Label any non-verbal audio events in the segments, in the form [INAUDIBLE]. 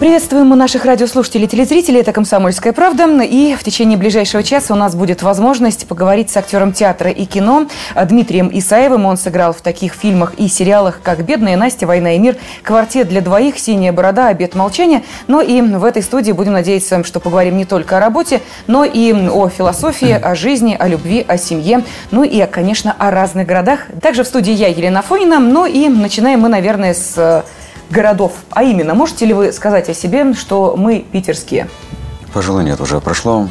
Приветствуем мы наших радиослушателей и телезрителей. Это «Комсомольская правда». И в течение ближайшего часа у нас будет возможность поговорить с актером театра и кино Дмитрием Исаевым. Он сыграл в таких фильмах и сериалах, как «Бедная Настя», «Война и мир», «Квартет для двоих», «Синяя борода», «Обед молчания». Но и в этой студии будем надеяться, что поговорим не только о работе, но и о философии, о жизни, о любви, о семье, ну и, конечно, о разных городах. Также в студии я, Елена Фонина. Ну и начинаем мы, наверное, с городов. А именно, можете ли вы сказать о себе, что мы питерские? Пожалуй, нет. Уже прошло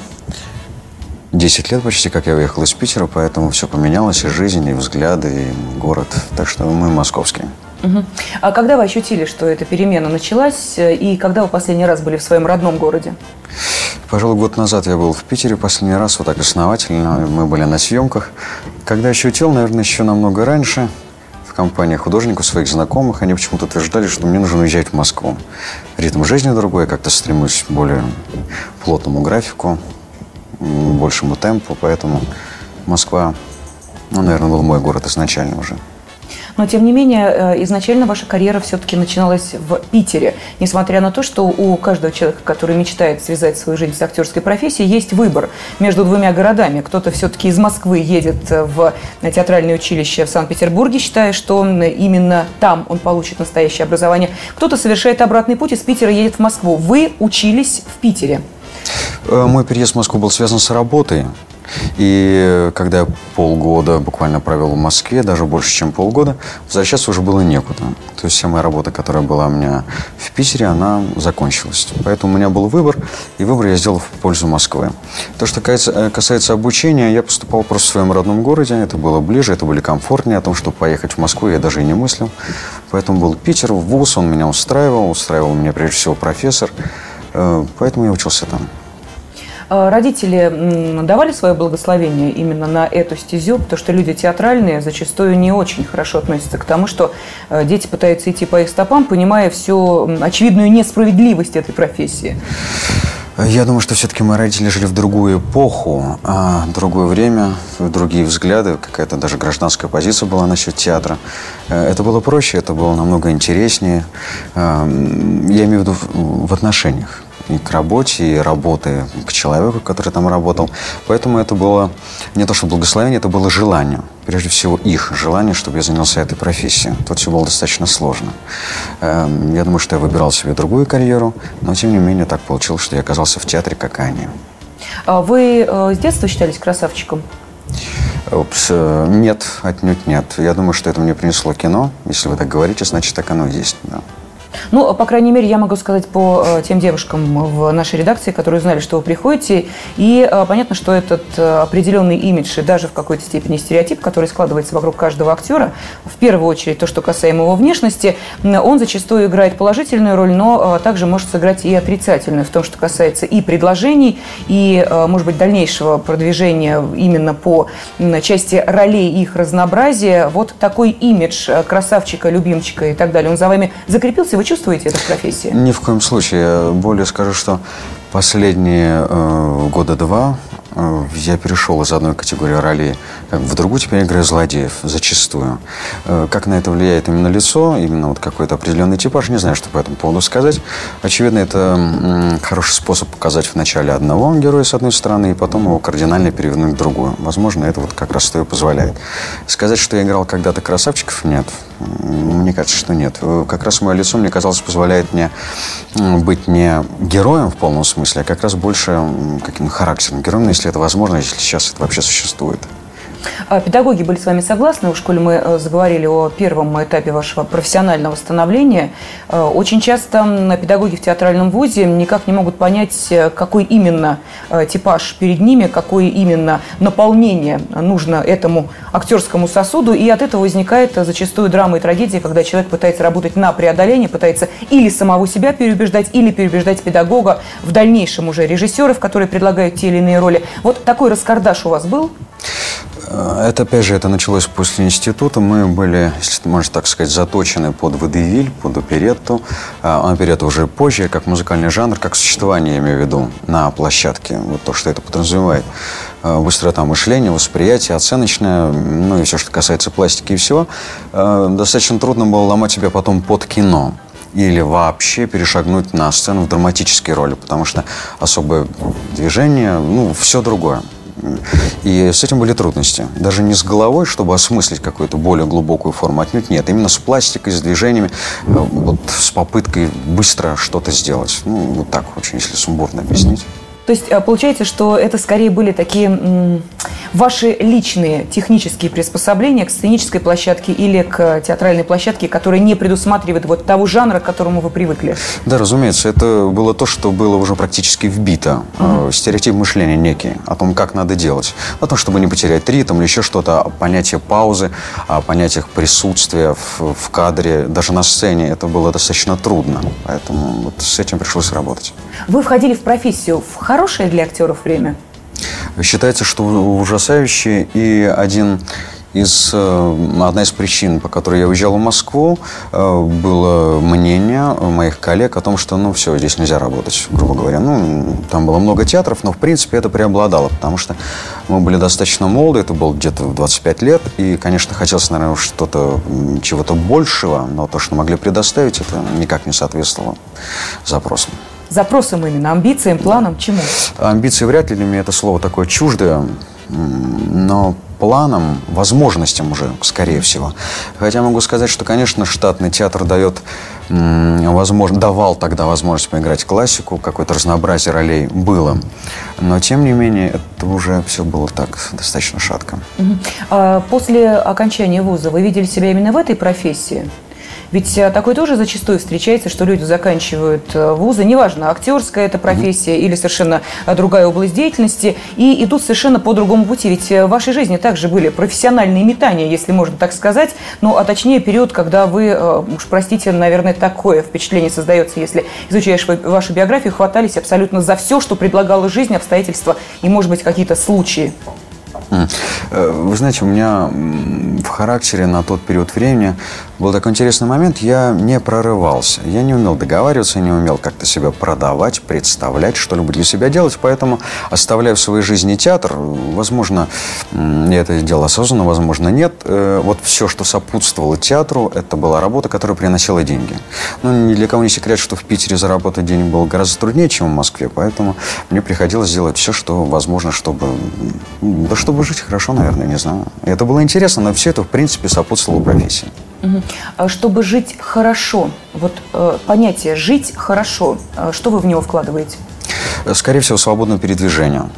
10 лет почти, как я уехал из Питера, поэтому все поменялось, и жизнь, и взгляды, и город. Так что мы московские. Угу. А когда вы ощутили, что эта перемена началась, и когда вы последний раз были в своем родном городе? Пожалуй, год назад я был в Питере последний раз, вот так основательно. Мы были на съемках. Когда ощутил, наверное, еще намного раньше – компания художников, своих знакомых, они почему-то утверждали, что мне нужно уезжать в Москву. Ритм жизни другой, я как-то стремусь к более плотному графику, большему темпу, поэтому Москва, ну, наверное, был мой город изначально уже. Но, тем не менее, э, изначально ваша карьера все-таки начиналась в Питере. Несмотря на то, что у каждого человека, который мечтает связать свою жизнь с актерской профессией, есть выбор между двумя городами. Кто-то все-таки из Москвы едет в театральное училище в Санкт-Петербурге, считая, что именно там он получит настоящее образование. Кто-то совершает обратный путь из Питера едет в Москву. Вы учились в Питере. Э, мой переезд в Москву был связан с работой. И когда я полгода буквально провел в Москве, даже больше, чем полгода, возвращаться уже было некуда. То есть вся моя работа, которая была у меня в Питере, она закончилась. Поэтому у меня был выбор, и выбор я сделал в пользу Москвы. То, что касается, э, касается обучения, я поступал просто в своем родном городе, это было ближе, это были комфортнее. О том, чтобы поехать в Москву, я даже и не мыслил. Поэтому был Питер, ВУЗ, он меня устраивал, устраивал меня прежде всего профессор. Э, поэтому я учился там. А родители давали свое благословение именно на эту стезю, потому что люди театральные зачастую не очень хорошо относятся к тому, что э, дети пытаются идти по их стопам, понимая всю очевидную несправедливость этой профессии. Я думаю, что все-таки мои родители жили в другую эпоху, а другое время, другие взгляды, какая-то даже гражданская позиция была насчет театра. Э, это было проще, это было намного интереснее. Я имею в виду в отношениях и к работе, и работы к человеку, который там работал. Поэтому это было не то, что благословение, это было желание. Прежде всего их желание, чтобы я занялся этой профессией. Тут все было достаточно сложно. Эм, я думаю, что я выбирал себе другую карьеру, но тем не менее так получилось, что я оказался в театре, как они. А вы э, с детства считались красавчиком? Упс, э, нет, отнюдь нет. Я думаю, что это мне принесло кино. Если вы так говорите, значит, так оно и есть. Да. Ну, по крайней мере, я могу сказать по э, тем девушкам в нашей редакции, которые знали, что вы приходите. И э, понятно, что этот э, определенный имидж и даже в какой-то степени стереотип, который складывается вокруг каждого актера, в первую очередь то, что касаемо его внешности, он зачастую играет положительную роль, но также может сыграть и отрицательную в том, что касается и предложений, и, может быть, дальнейшего продвижения именно по части ролей их разнообразия. Вот такой имидж красавчика, любимчика и так далее, он за вами закрепился, вы чувствуете это в профессии? Ни в коем случае. Я более скажу, что последние э, года два Э, я перешел из одной категории ролей в другую, теперь играю злодеев, зачастую. Э, как на это влияет именно лицо, именно вот какой-то определенный типаж, не знаю, что по этому поводу сказать. Очевидно, это хороший способ показать вначале одного героя с одной стороны, и потом его кардинально перевернуть в другую. Возможно, это вот как раз что и позволяет. Сказать, что я играл когда-то красавчиков, нет. Мне кажется, что нет. Как раз мое лицо, мне казалось, позволяет мне быть не героем в полном смысле, а как раз больше каким-то характерным героем, если это возможно, если сейчас это вообще существует. А педагоги были с вами согласны, уж коли мы э, заговорили о первом этапе вашего профессионального становления. Э, очень часто педагоги в театральном вузе никак не могут понять, э, какой именно типаж перед ними, какое именно наполнение нужно этому актерскому сосуду. И от этого возникает зачастую драма и трагедия, когда человек пытается работать на преодоление, пытается или самого себя переубеждать, или переубеждать педагога, в дальнейшем уже режиссеров, которые предлагают те или иные роли. Вот такой раскардаш у вас был? Э, это, опять же, это началось после института. Мы были, можно так сказать, заточены под водевиль, под оперетту. А оперетта уже позже, как музыкальный жанр, как существование, я имею в виду, на площадке. Вот то, что это подразумевает. Э, быстрота мышления, восприятие, оценочное, ну и все, что касается пластики и всего. Э, достаточно трудно было ломать себя потом под кино или вообще перешагнуть на сцену в драматические роли, потому что особое движение, ну, все другое. И с этим были трудности. Даже не с головой, чтобы осмыслить какую-то более глубокую форму, отнюдь нет. Именно с пластикой, с движениями, э, вот с попыткой быстро что-то сделать. Ну, вот так очень, если сумбурно объяснить. То есть э, получается, что это скорее были такие ваши личные технические приспособления к сценической площадке или к театральной площадке, которые не предусматривают вот того жанра, к которому вы привыкли? Да, разумеется. Это было то, что было уже практически вбито. Uh-huh. Стереотип мышления некий о том, как надо делать. О том, чтобы не потерять ритм или еще что-то. Понятие паузы, о понятиях присутствия в, в кадре, даже на сцене. Это было достаточно трудно. Поэтому вот с этим пришлось работать. Вы входили в профессию в хорошее для актеров время? Считается, что ужасающее. И один из, э, одна из причин, по которой я уезжал в Москву, э, было мнение моих коллег о том, что, ну, все, здесь нельзя работать, грубо говоря. Ну, там было много театров, но, в принципе, это преобладало, потому что мы были достаточно молоды, это было где-то в 25 лет, и, конечно, хотелось, наверное, что-то, чего-то большего, но то, что могли предоставить, это никак не соответствовало запросам. Запросам именно, амбициям, планам, чему? Амбиции вряд ли для меня это слово такое чуждое, но планам, возможностям уже, скорее всего. Хотя могу сказать, что, конечно, штатный театр дает, возможно, давал тогда возможность поиграть классику, какое-то разнообразие ролей было. Но, тем не менее, это уже все было так, достаточно шатко. А после окончания вуза вы видели себя именно в этой профессии? Ведь э, такое тоже зачастую встречается, что люди заканчивают э, вузы, неважно, актерская это профессия mm-hmm. или совершенно э, другая область деятельности, и идут совершенно по другому пути. Ведь в вашей жизни также были профессиональные метания, если можно так сказать, ну, а точнее период, когда вы, уж простите, наверное, такое впечатление создается, если изучаешь вашу биографию, хватались абсолютно за все, что предлагала жизнь, обстоятельства и, может быть, какие-то случаи. Вы знаете, у меня в характере на тот период времени был такой интересный момент, я не прорывался. Я не умел договариваться, не умел как-то себя продавать, представлять, что-либо для себя делать. Поэтому, оставляя в своей жизни театр, возможно, я это делал осознанно, возможно, нет. Э, вот все, что сопутствовало театру, это была работа, которая приносила деньги. Ну, ни для кого не секрет, что в Питере заработать денег было гораздо труднее, чем в Москве. Поэтому мне приходилось делать все, что возможно, чтобы, да, чтобы жить хорошо, наверное, не знаю. Это было интересно, но все это, в принципе, сопутствовало профессии. Угу. Чтобы жить хорошо, вот э, понятие «жить хорошо», э, что вы в него вкладываете? Скорее всего, свободное передвижение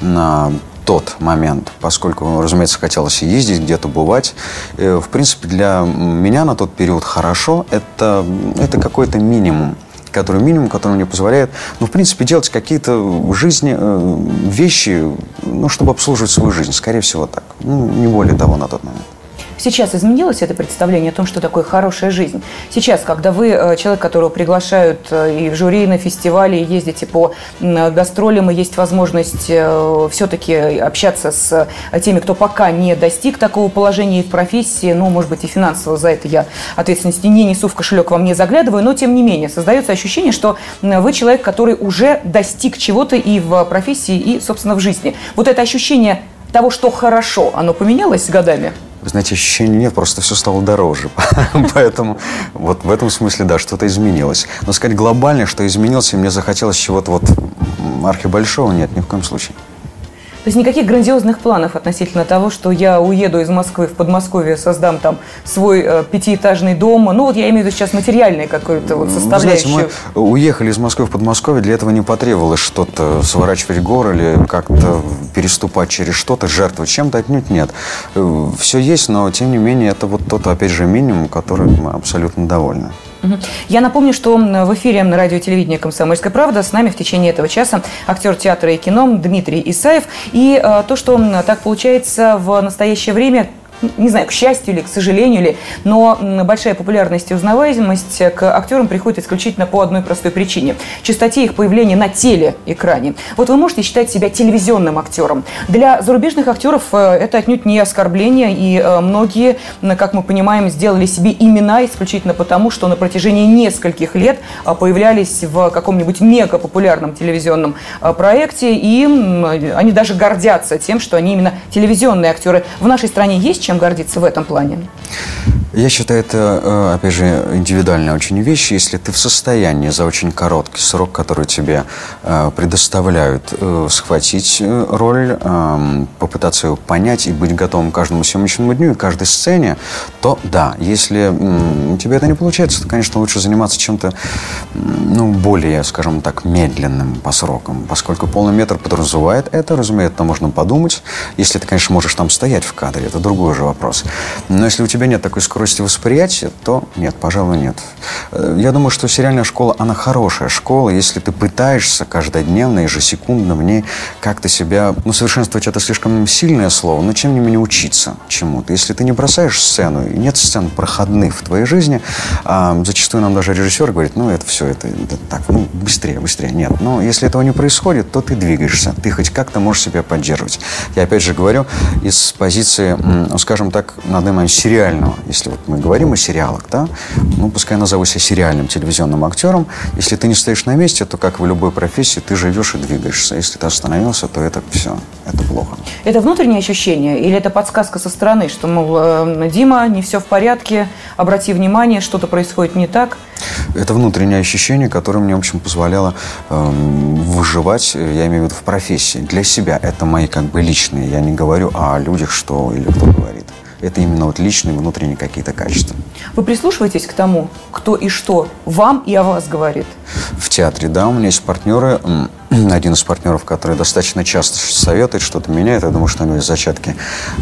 на тот момент, поскольку, разумеется, хотелось ездить, где-то бывать. Э, в принципе, для меня на тот период хорошо – это, это какой-то минимум который минимум, который мне позволяет, ну, в принципе, делать какие-то в жизни э, вещи, ну, чтобы обслуживать свою жизнь. Скорее всего, так. Ну, не более того на тот момент. Сейчас изменилось это представление о том, что такое хорошая жизнь? Сейчас, когда вы э, человек, которого приглашают э, и в жюри, и на фестивали, и ездите по гастролям, и есть возможность э, все-таки общаться с теми, кто пока не достиг такого положения и в профессии, ну, может быть, и финансово за это я ответственности не несу, в кошелек вам не заглядываю, но, тем не менее, создается ощущение, что вы человек, который уже достиг чего-то и в профессии, и, собственно, в жизни. Вот это ощущение того, что хорошо, оно поменялось с годами? Вы знаете, ощущения нет, просто все стало дороже. [LAUGHS] Поэтому вот в этом смысле, да, что-то изменилось. Но сказать глобально, что изменилось, и мне захотелось чего-то вот архибольшого, нет, ни в коем случае. То есть никаких грандиозных планов относительно того, что я уеду из Москвы в Подмосковье, создам там свой э, пятиэтажный дом. Ну вот я имею в виду сейчас материальное какое-то вот составляющую. Вы знаете, мы уехали из Москвы в Подмосковье, для этого не потребовалось что-то сворачивать горы или как-то переступать через что-то, жертвовать чем-то, отнюдь нет. Э, Все есть, но тем не менее это вот тот, опять же, минимум, который мы абсолютно довольны. Я напомню, что в эфире на радио и телевидении «Комсомольская правда» с нами в течение этого часа актер театра и кино Дмитрий Исаев. И э, то, что так получается в настоящее время не знаю, к счастью или к сожалению ли, но большая популярность и узнаваемость к актерам приходит исключительно по одной простой причине – частоте их появления на телеэкране. Вот вы можете считать себя телевизионным актером. Для зарубежных актеров э, это отнюдь не оскорбление, и э, многие, как мы понимаем, сделали себе имена исключительно потому, что на протяжении нескольких лет э, появлялись в каком-нибудь мега популярном телевизионном проекте, и они даже гордятся тем, что они именно телевизионные актеры. В нашей стране есть чем гордиться в этом плане? Я считаю, это, э, опять же, индивидуальная очень вещь. Если ты в состоянии за очень короткий срок, который тебе э, предоставляют, э, схватить роль, эм, попытаться ее понять и быть готовым к каждому съемочному дню и каждой сцене, то да. Если у тебя это не получается, то, конечно, лучше заниматься чем-то ну, более, скажем так, медленным по срокам. Поскольку полный метр подразумевает это, разумеется, можно подумать. Если ты, конечно, можешь там стоять в кадре, это другой уже вопрос. Но если у тебя нет такой скорости, скорости восприятия, то нет, пожалуй, нет. Э, я думаю, что сериальная школа, она хорошая школа, если ты пытаешься каждодневно, ежесекундно в ней как-то себя, ну, совершенствовать это слишком сильное слово, но тем не менее учиться чему-то. Если ты не бросаешь сцену, и нет сцен проходных в твоей жизни, а, зачастую нам даже режиссер говорит, ну, это все, это, это так, ну, быстрее, быстрее. Нет, но если этого не происходит, то ты двигаешься, ты хоть как-то можешь себя поддерживать. Я опять же говорю из позиции, скажем так, на данный момент сериального, если вот мы говорим о сериалах, да, ну, пускай назову себя сериальным телевизионным актером, если ты не стоишь на месте, то, как в любой профессии, ты живешь и двигаешься. Если ты остановился, то это все, это плохо. Это внутреннее ощущение или это подсказка со стороны, что, мол, э, Дима, не все в порядке, обрати внимание, что-то происходит не так? Это внутреннее ощущение, которое мне, в общем, позволяло э, выживать, я имею в виду в профессии, для себя. Это мои как бы личные. Я не говорю о людях, что или кто говорит это именно вот личные внутренние какие-то качества. Вы прислушиваетесь к тому, кто и что вам и о вас говорит? В театре, да, у меня есть партнеры, [CLEARS THROAT] один из партнеров, который достаточно часто советует, что-то меняет. Я думаю, что у него есть зачатки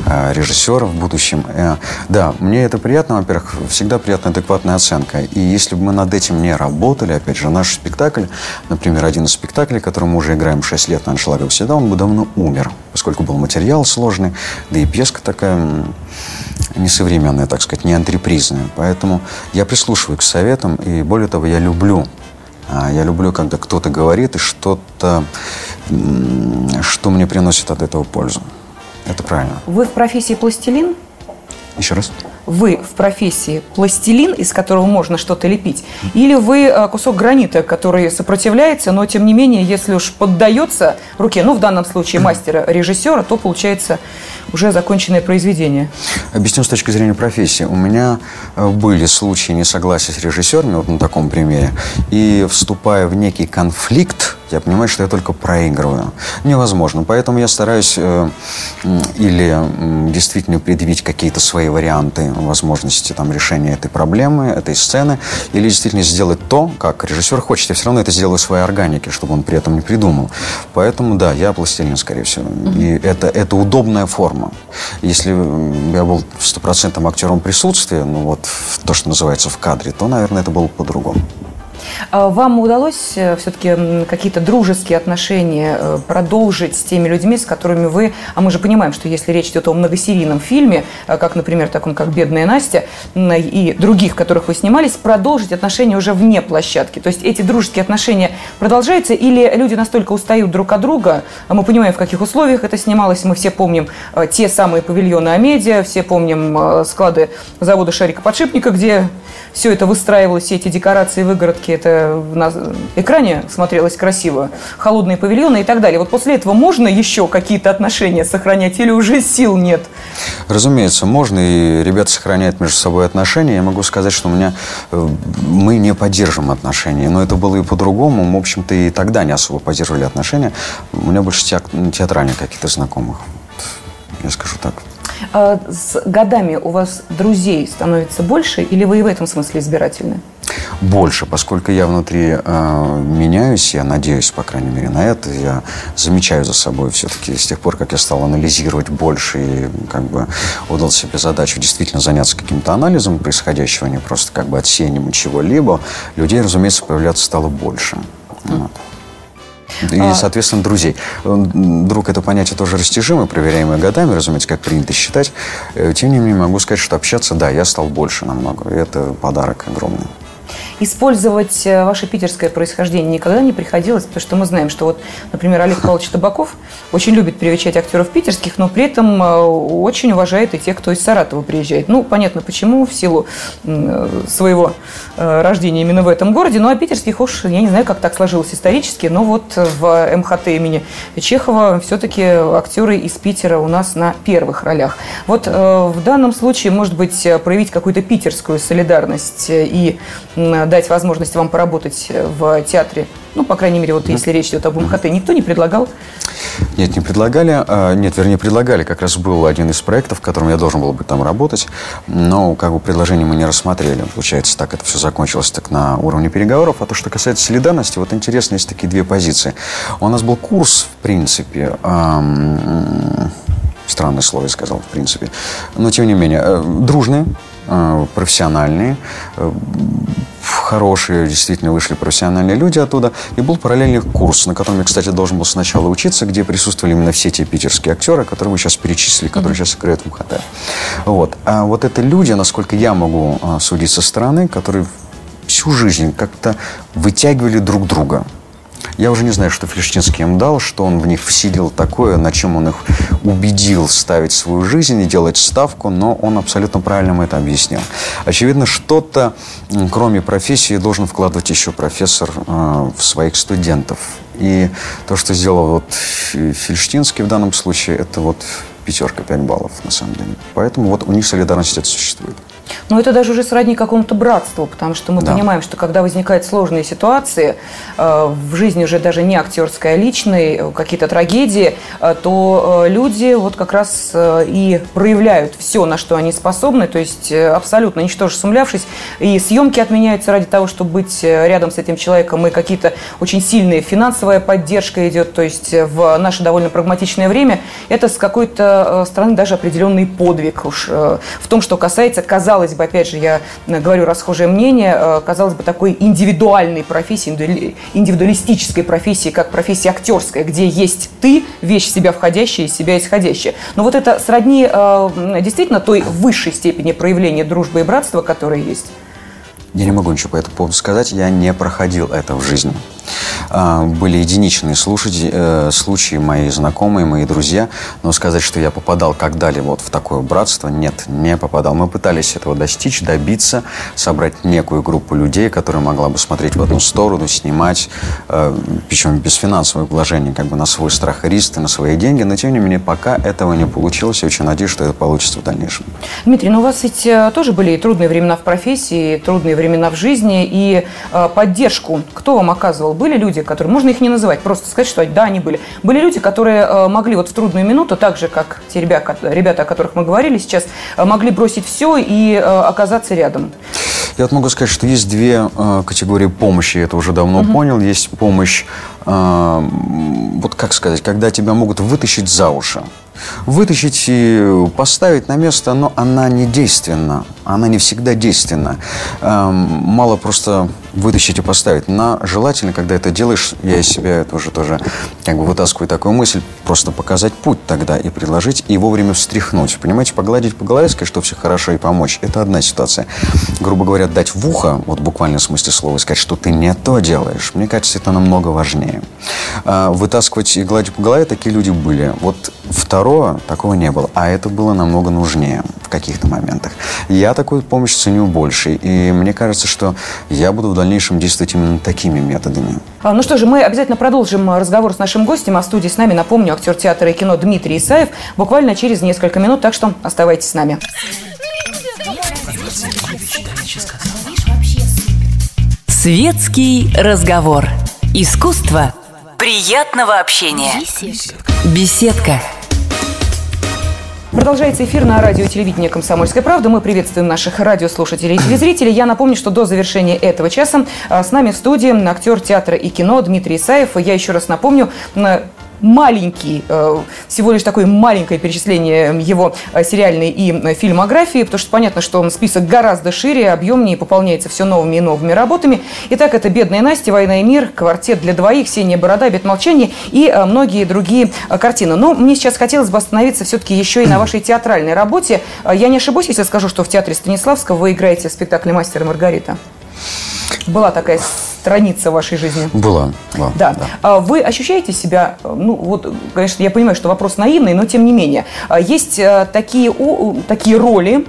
э, режиссера в будущем. Э, да, мне это приятно, во-первых, всегда приятная адекватная оценка. И если бы мы над этим не работали, опять же, наш спектакль, например, один из спектаклей, который мы уже играем 6 лет на аншлагах всегда, он бы давно умер, поскольку был материал сложный, да и пьеска такая несовременная, так сказать, не антрепризная. Поэтому я прислушиваюсь к советам, и более того, я люблю я люблю, когда кто-то говорит и что-то, что мне приносит от этого пользу. Это правильно. Вы в профессии пластилин? Еще раз вы в профессии пластилин, из которого можно что-то лепить, или вы э, кусок гранита, который сопротивляется, но тем не менее, если уж поддается руке, ну в данном случае мастера, режиссера, то получается уже законченное произведение. Объясню с точки зрения профессии. У меня э, были случаи несогласия с режиссерами, вот на таком примере, и вступая в некий конфликт, я понимаю, что я только проигрываю. Невозможно. Поэтому я стараюсь э, или э, действительно предъявить какие-то свои варианты возможности там, решения этой проблемы, этой сцены, или действительно сделать то, как режиссер хочет. Я все равно это сделаю своей органике, чтобы он при этом не придумал. Поэтому, да, я пластилин, скорее всего. И это, это удобная форма. Если я был стопроцентным актером присутствия, ну вот то, что называется в кадре, то, наверное, это было по-другому. А вам удалось э, все-таки какие-то дружеские отношения э, продолжить с теми людьми, с которыми вы, а мы же понимаем, что если речь идет о многосерийном фильме, э, как, например, таком, как «Бедная Настя» и других, которых вы снимались, продолжить отношения уже вне площадки? То есть эти дружеские отношения продолжаются или люди настолько устают друг от друга, а мы понимаем, в каких условиях это снималось, мы все помним те самые павильоны Амедиа, все помним склады завода Шарика Подшипника, где все это выстраивалось, все эти декорации, выгородки, это на экране смотрелось красиво, холодные павильоны и так далее. Вот после этого можно еще какие-то отношения сохранять или уже сил нет? Разумеется, можно, и ребята сохраняют между собой отношения. Я могу сказать, что у меня э, мы не поддерживаем отношения, но это было и по-другому. Мы, в общем-то, и тогда не особо поддерживали отношения. У меня больше театральных каких-то знакомых. Я скажу так. А с годами у вас друзей становится больше, или вы и в этом смысле избирательны? Больше, поскольку я внутри э, меняюсь, я надеюсь, по крайней мере, на это. Я замечаю за собой все-таки с тех пор, как я стал анализировать больше и как бы удал себе задачу действительно заняться каким-то анализом происходящего, а не просто как бы отсеянием чего-либо, людей, разумеется, появляться стало больше. Вот. И, а... соответственно, друзей. Друг – это понятие тоже растяжимое, проверяемое годами, разумеется, как принято считать. Э, тем не менее, могу сказать, что общаться, да, я стал больше намного. И это подарок огромный. Использовать э, ваше питерское происхождение никогда не приходилось, потому что мы знаем, что вот, например, Олег Павлович Табаков очень любит привечать актеров питерских, но при этом э, очень уважает и тех, кто из Саратова приезжает. Ну, понятно, почему, в силу своего э, рождения именно в этом городе. Ну, а питерских уж, я не знаю, как так сложилось исторически, но вот в МХТ имени Чехова все-таки актеры из Питера у нас на первых ролях. Вот в данном случае, может быть, проявить какую-то питерскую солидарность и дать возможность вам поработать э, в театре, ну, по крайней мере, вот если речь идет об МХТ, никто не предлагал? Нет, не предлагали. А, нет, вернее, предлагали. Как раз был один из проектов, в котором я должен был бы там работать, но как бы предложение мы не рассмотрели. Получается, так это все закончилось так на уровне переговоров. А то, что касается солидарности, вот интересно, есть такие две позиции. У нас был курс, в принципе, странное слово я сказал, в принципе, но тем не менее, э, дружные, профессиональные, э, хорошие, действительно вышли профессиональные люди оттуда. И был параллельный курс, на котором я, кстати, должен был сначала учиться, где присутствовали именно все те питерские актеры, которые вы сейчас перечислили, которые mm-hmm. сейчас играют в МХТ. Вот. А вот это люди, насколько я могу а, судить со стороны, которые всю жизнь как-то вытягивали друг друга. Я уже не знаю, что Флештинский им дал, что он в них вселил такое, на чем он их убедил ставить свою жизнь и делать ставку, но он абсолютно правильно это объяснил. Очевидно, что-то, кроме профессии, должен вкладывать еще профессор э, в своих студентов. И то, что сделал вот Фельштинский в данном случае, это вот пятерка, пять баллов на самом деле. Поэтому вот у них солидарность это существует. Но это даже уже сродни какому-то братству, потому что мы да. понимаем, что когда возникают сложные ситуации, э, в жизни уже даже не актерская, а личной, э, какие-то трагедии, э, то люди вот как раз и проявляют все, на что они способны, то есть абсолютно ничтоже сумлявшись, и съемки отменяются ради того, чтобы быть рядом с этим человеком, и какие-то очень сильные финансовая поддержка идет, то есть в наше довольно прагматичное время это с какой-то стороны даже определенный подвиг уж в том, что касается, казалось казалось бы, опять же, я говорю расхожее мнение, э, казалось бы, такой индивидуальной профессии, индивидуалистической профессии, как профессия актерская, где есть ты, вещь себя входящая, из себя исходящая. Но вот это сродни э, действительно той высшей степени проявления дружбы и братства, которая есть. Я не могу ничего по этому поводу сказать, я не проходил это в жизни. А, были единичные слушать, э, случаи, мои знакомые, мои друзья, но сказать, что я попадал когда-либо вот в такое братство, нет, не попадал. Мы пытались этого достичь, добиться, собрать некую группу людей, которая могла бы смотреть в одну сторону, снимать, э, причем без финансовых вложений, как бы на свой страх и риск, на свои деньги, но тем не менее пока этого не получилось, я очень надеюсь, что это получится в дальнейшем. Дмитрий, ну у вас ведь э, тоже были трудные времена в профессии, трудные времена в жизни, и поддержку кто вам оказывал? Были люди, которые, можно их не называть, просто сказать, что да, они были. Были люди, которые э, могли вот в трудную минуту, так же, как те ребята, ребята о которых мы говорили сейчас, э, могли бросить все и э, оказаться рядом. Я вот могу сказать, что есть две э, категории помощи, я это уже давно угу. понял. Есть помощь, э, вот как сказать, когда тебя могут вытащить за уши вытащить и поставить на место, но она не действенна. Она не всегда действенна. Эм, мало просто вытащить и поставить. Но желательно, когда это делаешь, я из себя тоже, тоже как бы вытаскиваю такую мысль, просто показать путь тогда и предложить, и вовремя встряхнуть. Понимаете, погладить по голове, сказать, что все хорошо, и помочь. Это одна ситуация. Грубо говоря, дать в ухо, вот буквально в смысле слова, сказать, что ты не то делаешь, мне кажется, это намного важнее. А, вытаскивать и гладить по голове такие люди были. Вот второе, такого не было. А это было намного нужнее в каких-то моментах. Я такую помощь ценю больше. И мне кажется, что я буду в дальнейшем действовать именно такими методами. А, ну что же, мы обязательно продолжим разговор с нашим гостем. А в студии с нами, напомню, актер театра и кино Дмитрий Исаев. Буквально через несколько минут, так что оставайтесь с нами. Светский разговор. Искусство приятного общения. Беседка. Беседка. Продолжается эфир на радио и телевидении «Комсомольская правда». Мы приветствуем наших радиослушателей и телезрителей. Я напомню, что до завершения этого часа а, с нами в студии актер театра и кино Дмитрий Исаев. Я еще раз напомню, маленький, э, всего лишь такое маленькое перечисление его э, сериальной и э, фильмографии, потому что понятно, что он список гораздо шире, объемнее, пополняется все новыми и новыми работами. Итак, это «Бедная Настя», «Война и мир», «Квартет для двоих», «Ксения Борода», «Обед молчания» и многие другие картины. Но мне сейчас хотелось бы остановиться все-таки еще и на вашей театральной работе. Я не ошибусь, если скажу, что в театре Станиславского вы играете в спектакле «Мастер и Маргарита». Была такая страница вашей жизни? Была. была да. да. А вы ощущаете себя, ну вот, конечно, я понимаю, что вопрос наивный, но тем не менее, а есть э, такие, такие роли,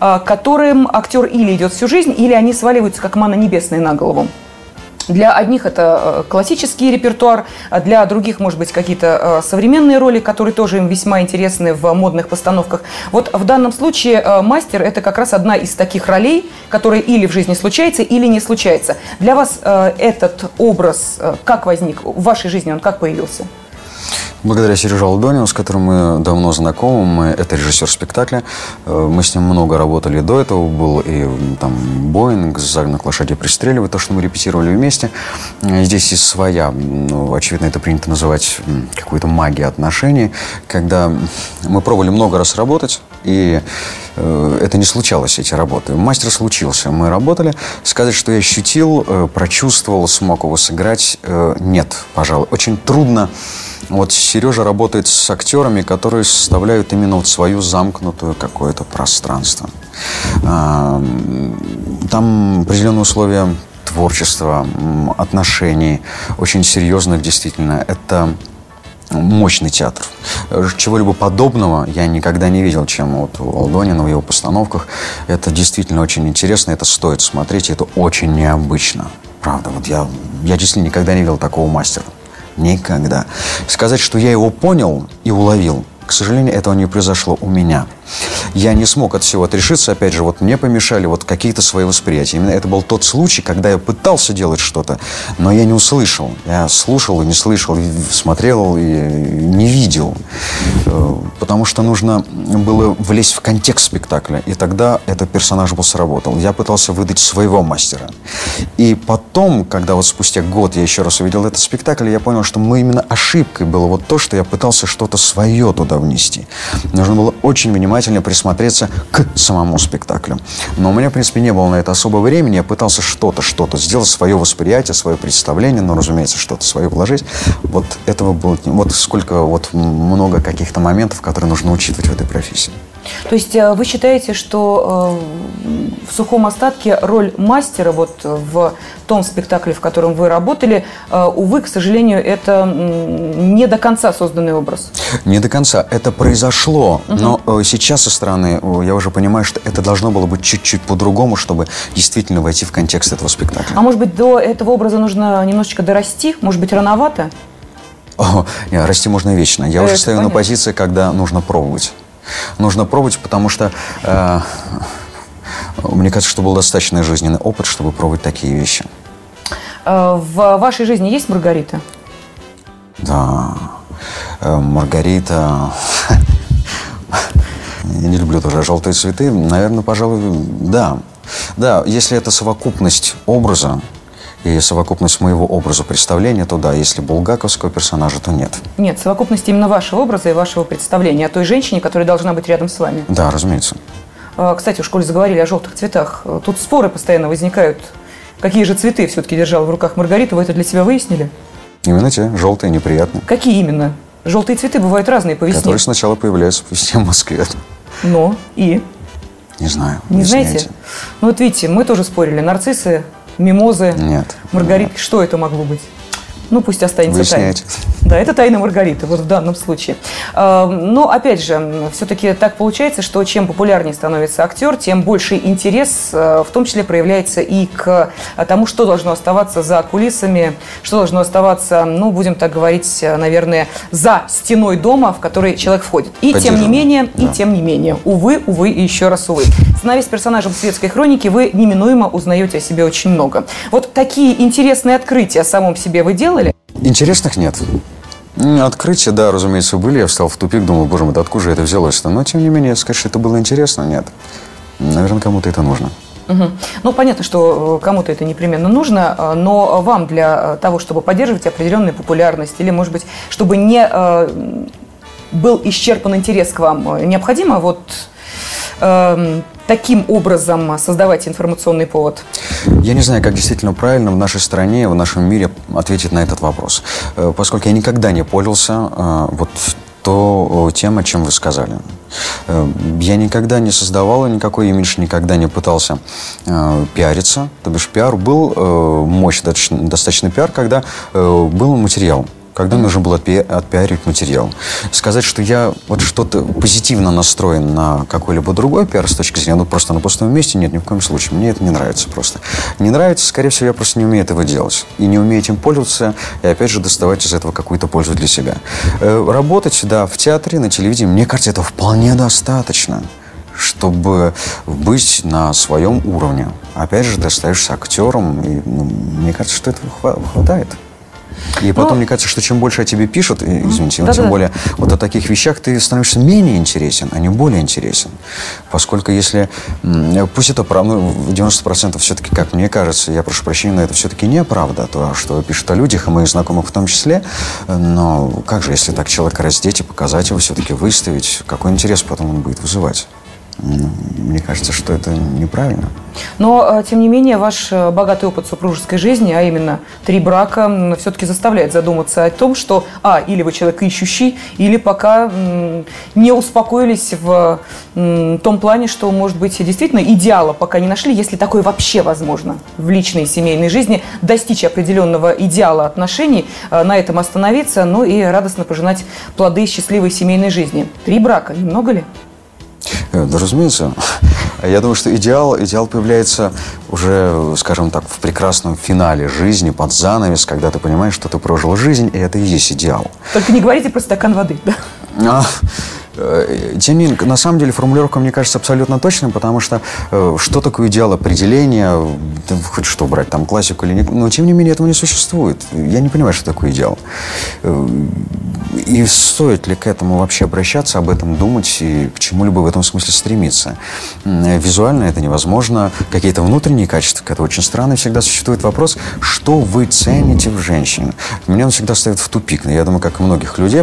а, которым актер или идет всю жизнь, или они сваливаются как мана небесная на голову. Для одних это э, классический репертуар, а для других, может быть, какие-то э, современные роли, которые тоже им весьма интересны в модных постановках. Вот в данном случае э, мастер – это как раз одна из таких ролей, которая или в жизни случается, или не случается. Для вас этот образ как возник? В вашей жизни он как появился? Благодаря Сереже Алдонину, с которым мы давно знакомы, мы, это режиссер спектакля, э, мы с ним много работали до этого, был и там Боинг, «Загнанных лошадей пристреливает», то, что мы репетировали вместе. Э, здесь есть своя, ну, очевидно, это принято называть какой-то магией отношений, когда мы пробовали много раз работать, и э, это не случалось, эти работы. Мастер случился. Мы работали. Сказать, что я ощутил, прочувствовал, смог его сыграть, нет, пожалуй. Очень трудно вот Сережа работает с актерами, которые составляют именно вот свою замкнутую какое-то пространство. А, там определенные условия творчества, отношений, очень серьезных действительно. Это мощный театр. Чего-либо подобного я никогда не видел, чем вот у Алдонина в его постановках. Это действительно очень интересно, это стоит смотреть, это очень необычно. Правда, вот я, я действительно никогда не видел такого мастера. Никогда. Сказать, что я его понял и уловил, к сожалению, этого не произошло у меня я не смог от всего отрешиться. Опять же, вот мне помешали вот какие-то свои восприятия. Именно это был тот случай, когда я пытался делать что-то, но я не услышал. Я слушал и не слышал, и смотрел и не видел. Э, потому что нужно было влезть в контекст спектакля, и тогда этот персонаж бы сработал. Я пытался выдать своего мастера. И потом, когда вот спустя год я еще раз увидел этот спектакль, я понял, что мы именно ошибкой было вот то, что я пытался что-то свое туда внести. Нужно было очень внимательно внимательнее присмотреться к самому спектаклю. Но у меня, в принципе, не было на это особо времени. Я пытался что-то, что-то сделать, свое восприятие, свое представление, но, разумеется, что-то свое вложить. Вот этого было... Вот сколько, вот много каких-то моментов, которые нужно учитывать в этой профессии. То есть э, вы считаете, что э, в сухом остатке роль мастера вот в том спектакле, в котором вы работали, э, увы, к сожалению, это не до конца созданный образ? Не до конца. Это произошло, угу. но сейчас со стороны я уже понимаю, что это должно было быть чуть-чуть по-другому, чтобы действительно войти в контекст этого спектакля. А может быть, до этого образа нужно немножечко дорасти? Может быть, рановато? О, расти можно вечно. Я это уже стою понятно. на позиции, когда нужно пробовать нужно пробовать, потому что э, мне кажется, что был достаточно жизненный опыт, чтобы пробовать такие вещи. Э, в вашей жизни есть Маргарита? Да, э, Маргарита... [LAUGHS] Я не люблю тоже желтые цветы. Наверное, пожалуй, да. Да, если это совокупность образа, и совокупность моего образа представления, то да, если булгаковского персонажа, то нет. Нет, совокупность именно вашего образа и вашего представления о той женщине, которая должна быть рядом с вами. Да, разумеется. А, кстати, в школе заговорили о желтых цветах. Тут споры постоянно возникают. Какие же цветы все-таки держала в руках Маргарита? Вы это для себя выяснили? Именно те, желтые, неприятные. Какие именно? Желтые цветы бывают разные по весне. Которые сначала появляются по весне в Москве. Но и? Не знаю. Не знаете? Ну вот видите, мы тоже спорили. Нарциссы мимозы, Нет. маргаритки. Нет. Что это могло быть? Ну, пусть останется тайной. Да, это тайна Маргариты, вот в данном случае. А, но, опять же, все-таки так получается, что чем популярнее становится актер, тем больше интерес, а, в том числе, проявляется и к тому, что должно оставаться за кулисами, что должно оставаться, ну, будем так говорить, наверное, за стеной дома, в который человек входит. И тем не менее, да. и тем не менее, увы, увы и еще раз увы. Становясь персонажем светской хроники, вы неминуемо узнаете о себе очень много. Вот такие интересные открытия о самом себе вы делали? Интересных нет. Открытия, да, разумеется, были. Я встал в тупик, думал, боже мой, откуда же это взялось-то? Но, тем не менее, сказать, что это было интересно, нет. Наверное, кому-то это нужно. Угу. Ну, понятно, что кому-то это непременно нужно, но вам для того, чтобы поддерживать определенную популярность или, может быть, чтобы не был исчерпан интерес к вам, необходимо вот э, таким образом создавать информационный повод? Я не знаю, как действительно правильно в нашей стране, в нашем мире ответить на этот вопрос. Э, поскольку я никогда не пользовался э, вот то тем, о чем вы сказали. Э, я никогда не создавал никакой имидж, никогда не пытался э, пиариться. То бишь пиар был э, достаточно, достаточно пиар, когда э, был материал когда нужно было отпи отпиарить материал. Сказать, что я вот что-то позитивно настроен на какой-либо другой пиар с точки зрения, ну, просто на пустом месте, нет, ни в коем случае. Мне это не нравится просто. Не нравится, скорее всего, я просто не умею этого делать. И не умею этим пользоваться, и опять же доставать из этого какую-то пользу для себя. Э, работать, да, в театре, на телевидении, мне кажется, это вполне достаточно чтобы быть на своем уровне. Опять же, ты остаешься актером, и ну, мне кажется, что этого хватает. И потом, Но... мне кажется, что чем больше о тебе пишут, извините, да, тем да. более вот о таких вещах ты становишься менее интересен, а не более интересен. Поскольку если, пусть это правда, ну, 90% все-таки, как мне кажется, я прошу прощения, но это все-таки неправда, то, что пишут о людях, и моих знакомых в том числе, но как же, если так человека раздеть и показать его, все-таки выставить, какой интерес потом он будет вызывать? Мне кажется, что это неправильно. Но, э, тем не менее, ваш э, богатый опыт супружеской жизни, а именно три брака, все-таки заставляет задуматься о том, что, а, или вы человек ищущий, или пока не успокоились в том плане, что, может быть, действительно идеала пока не нашли, если такое вообще возможно в личной и семейной жизни, достичь определенного идеала отношений, э, на этом остановиться, ну и радостно пожинать плоды счастливой семейной жизни. Три брака, немного ли? Э, да, разумеется. [LAUGHS] Я думаю, что идеал, идеал появляется уже, скажем так, в прекрасном финале жизни, под занавес, когда ты понимаешь, что ты прожил жизнь, и это и есть идеал. Только не говорите про стакан воды, да? А, тем не менее, на самом деле формулировка, мне кажется, абсолютно точной, потому что э, что такое идеал определения, хоть что брать, там классику или нет, но тем не менее этого не существует. Я не понимаю, что такое идеал. Э, и стоит ли к этому вообще обращаться, об этом думать и к чему-либо в этом смысле стремиться. Визуально это невозможно. Какие-то внутренние качества, это очень странно. Всегда существует вопрос, что вы цените в женщине. Меня он всегда ставит в тупик. Я думаю, как и многих людей,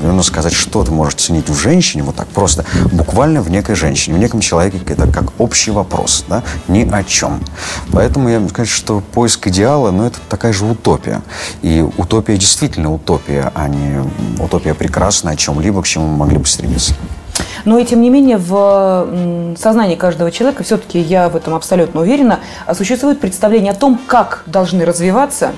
нужно сказать, что ты можешь ценить в женщине, женщине, вот так просто, буквально в некой женщине, в неком человеке, это как общий вопрос, да, ни о чем. Поэтому я скажу, что поиск идеала, ну, это такая же утопия. И утопия действительно утопия, а не утопия прекрасная о чем-либо, к чему мы могли бы стремиться. Но и тем не менее в сознании каждого человека, все-таки я в этом абсолютно уверена, существует представление о том, как должны развиваться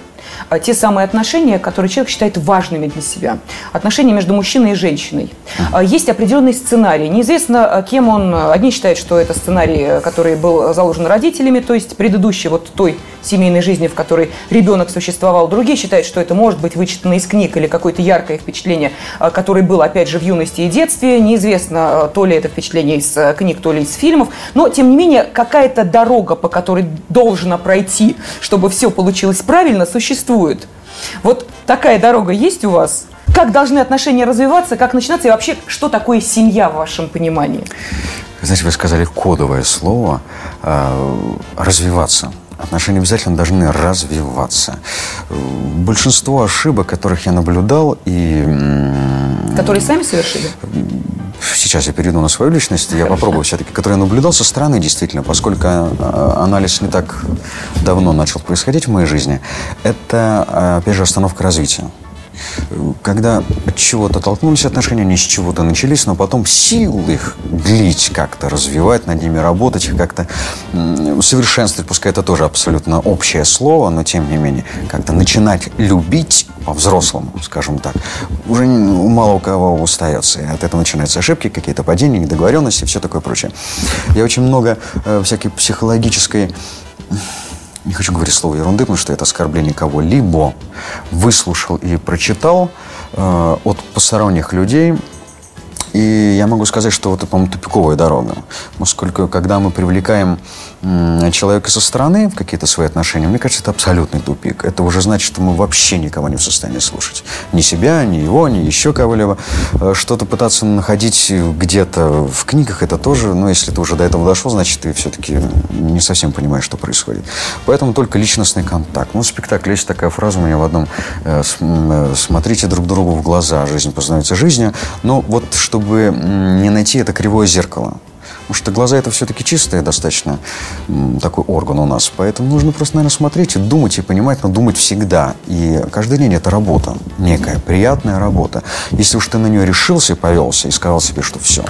а, те самые отношения, которые человек считает важными для себя. Отношения между мужчиной и женщиной. А, есть определенный сценарий. Неизвестно, а, кем он. Одни считают, что это сценарий, который был заложен родителями, то есть предыдущий вот той семейной жизни, в которой ребенок существовал. Другие считают, что это может быть вычитано из книг или какое-то яркое впечатление, которое было, опять же, в юности и детстве. Неизвестно, то ли это впечатление из книг, то ли из фильмов. Но, тем не менее, какая-то дорога, по которой должна пройти, чтобы все получилось правильно, существует. Вот такая дорога есть у вас? Как должны отношения развиваться, как начинаться и вообще, что такое семья в вашем понимании? Знаете, вы сказали кодовое слово э, «развиваться». Отношения обязательно должны развиваться. Большинство ошибок, которых я наблюдал и... Которые сами совершили? сейчас я перейду на свою личность, я попробую все-таки, который я наблюдал со стороны действительно, поскольку э, анализ не так давно начал происходить в моей жизни, это, э, опять же, остановка развития когда от чего-то толкнулись отношения, они с чего-то начались, но потом сил их длить как-то, развивать над ними, работать их как-то, совершенствовать, пускай это тоже абсолютно общее слово, но тем не менее, как-то начинать любить по-взрослому, скажем так, уже мало у кого устается. И от этого начинаются ошибки, какие-то падения, недоговоренности, все такое прочее. Я очень много э, всякой психологической не хочу говорить слово ерунды, потому что это оскорбление И я могу сказать, что вот это, по-моему, тупиковая дорога. Поскольку, когда мы привлекаем человека со стороны в какие-то свои отношения, мне кажется, это абсолютный тупик. Это уже значит, что мы вообще никого не в состоянии слушать. Ни себя, ни его, ни еще кого-либо. Э, что-то пытаться находить где-то в книгах, это тоже, ну, если ты уже до этого дошел, значит, ты все-таки не совсем понимаешь, что происходит. Поэтому только личностный контакт. Ну, в спектакле есть такая фраза у меня в одном э, э, «Смотрите друг другу в глаза, жизнь познается жизнью». Но вот чтобы не найти это кривое зеркало, Потому что глаза это все-таки чистые достаточно такой орган у нас. Поэтому нужно просто, наверное, смотреть и думать, и понимать, но думать всегда. И каждый день это работа, некая приятная работа. Если уж ты на нее решился и повелся, и сказал себе, что все,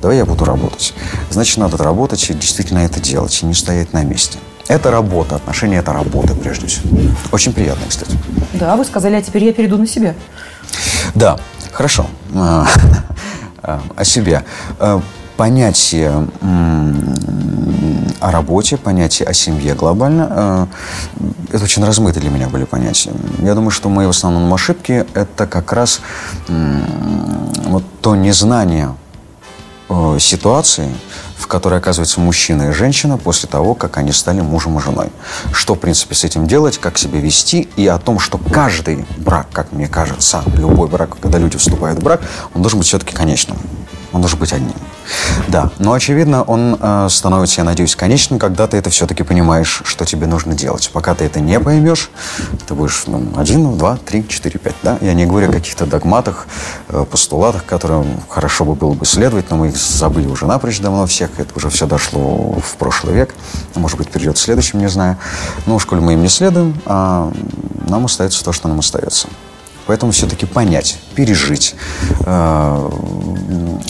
давай я буду работать. Значит, надо работать и действительно это делать, и не стоять на месте. Это работа, отношения – это работа, прежде всего. Очень приятно, кстати. Да, вы сказали, а теперь я перейду на себя. Да, хорошо. [LAUGHS] О себе. Э, понятие о работе, понятие о семье глобально, э, это очень размытые для меня были понятия. Я думаю, что мои в основном ошибки – это как раз вот то незнание э, ситуации, которой оказывается мужчина и женщина после того, как они стали мужем и женой. Что, в принципе, с этим делать, как себя вести, и о том, что каждый брак, как мне кажется, любой брак, когда люди вступают в брак, он должен быть все-таки конечным. Он должен быть одним. Да, но очевидно, он э, становится, я надеюсь, конечным, когда ты это все-таки понимаешь, что тебе нужно делать. Пока ты это не поймешь, ты будешь ну, один, два, три, четыре, пять. Да? Я не говорю о каких-то догматах, э, постулатах, которым хорошо бы было бы следовать, но мы их забыли уже напрочь давно всех. Это уже все дошло в прошлый век. Может быть, придет в следующем, не знаю. Но в школе мы им не следуем, а нам остается то, что нам остается. Поэтому все-таки понять, пережить, э,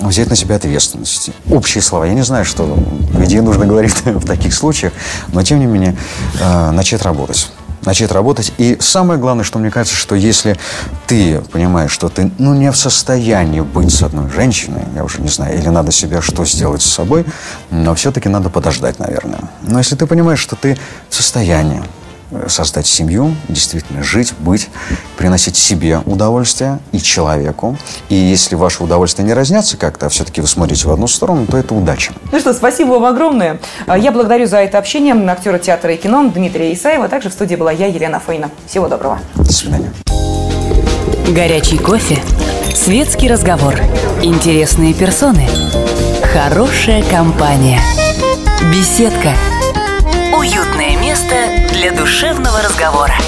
взять на себя ответственность. Общие слова. Я не знаю, что где нужно говорить [LAUGHS] в таких случаях, но тем не менее э, начать работать начать работать. И самое главное, что мне кажется, что если ты понимаешь, что ты ну, не в состоянии быть с одной женщиной, я уже не знаю, или надо себя что сделать с собой, но все-таки надо подождать, наверное. Но если ты понимаешь, что ты в состоянии, создать семью, действительно жить, быть, приносить себе удовольствие и человеку. И если ваши удовольствия не разнятся как-то, а все-таки вы смотрите в одну сторону, то это удача. Ну что, спасибо вам огромное. А, я благодарю за это общение актера театра и кино Дмитрия Исаева. Также в студии была я, Елена Фойна. Всего доброго. До свидания. Горячий кофе, светский разговор, интересные персоны, хорошая компания, беседка – для душевного разговора.